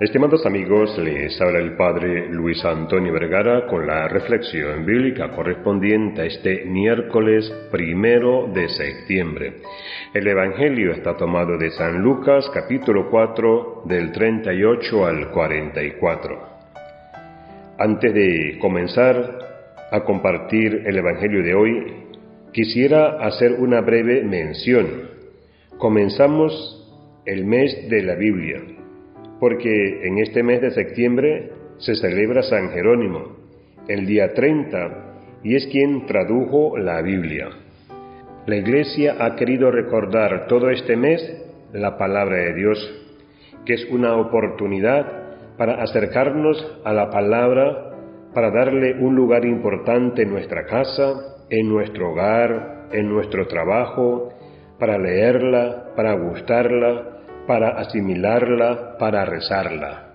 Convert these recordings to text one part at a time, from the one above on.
Estimados amigos, les habla el Padre Luis Antonio Vergara con la reflexión bíblica correspondiente a este miércoles primero de septiembre. El Evangelio está tomado de San Lucas capítulo 4 del 38 al 44. Antes de comenzar a compartir el Evangelio de hoy, quisiera hacer una breve mención. Comenzamos el mes de la Biblia porque en este mes de septiembre se celebra San Jerónimo, el día 30, y es quien tradujo la Biblia. La Iglesia ha querido recordar todo este mes la palabra de Dios, que es una oportunidad para acercarnos a la palabra, para darle un lugar importante en nuestra casa, en nuestro hogar, en nuestro trabajo, para leerla, para gustarla, para asimilarla, para rezarla.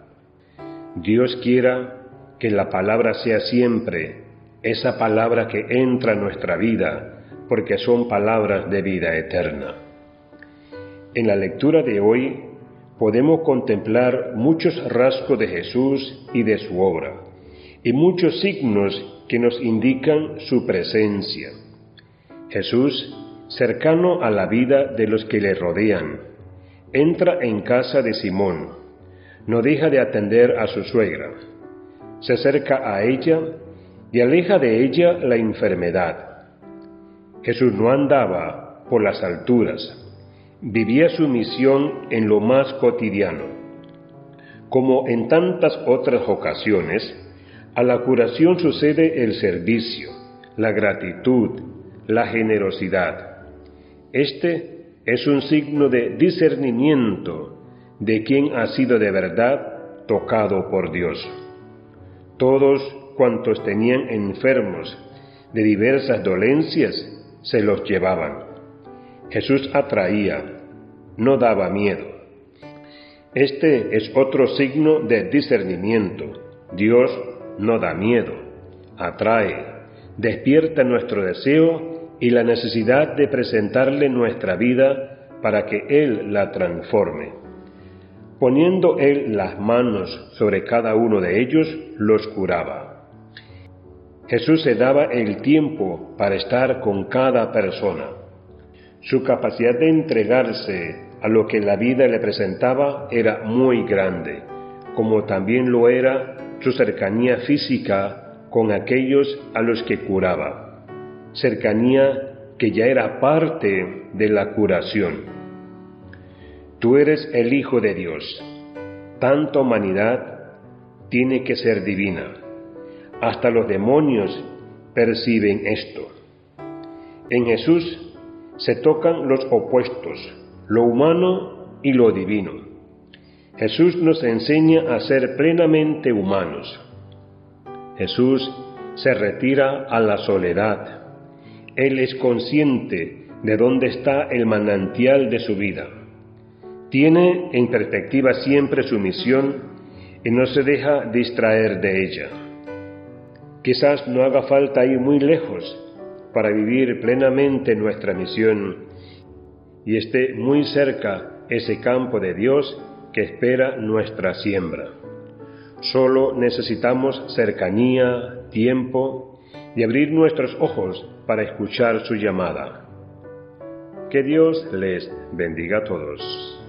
Dios quiera que la palabra sea siempre esa palabra que entra en nuestra vida, porque son palabras de vida eterna. En la lectura de hoy podemos contemplar muchos rasgos de Jesús y de su obra, y muchos signos que nos indican su presencia. Jesús cercano a la vida de los que le rodean, entra en casa de Simón, no deja de atender a su suegra, se acerca a ella y aleja de ella la enfermedad. Jesús no andaba por las alturas, vivía su misión en lo más cotidiano. Como en tantas otras ocasiones, a la curación sucede el servicio, la gratitud, la generosidad. Este es un signo de discernimiento de quien ha sido de verdad tocado por Dios. Todos cuantos tenían enfermos de diversas dolencias se los llevaban. Jesús atraía, no daba miedo. Este es otro signo de discernimiento. Dios no da miedo, atrae, despierta nuestro deseo y la necesidad de presentarle nuestra vida para que Él la transforme. Poniendo Él las manos sobre cada uno de ellos, los curaba. Jesús se daba el tiempo para estar con cada persona. Su capacidad de entregarse a lo que la vida le presentaba era muy grande, como también lo era su cercanía física con aquellos a los que curaba cercanía que ya era parte de la curación. Tú eres el Hijo de Dios. Tanta humanidad tiene que ser divina. Hasta los demonios perciben esto. En Jesús se tocan los opuestos, lo humano y lo divino. Jesús nos enseña a ser plenamente humanos. Jesús se retira a la soledad él es consciente de dónde está el manantial de su vida. Tiene en perspectiva siempre su misión y no se deja distraer de ella. Quizás no haga falta ir muy lejos para vivir plenamente nuestra misión y esté muy cerca ese campo de Dios que espera nuestra siembra. Solo necesitamos cercanía, tiempo y abrir nuestros ojos para escuchar su llamada. Que Dios les bendiga a todos.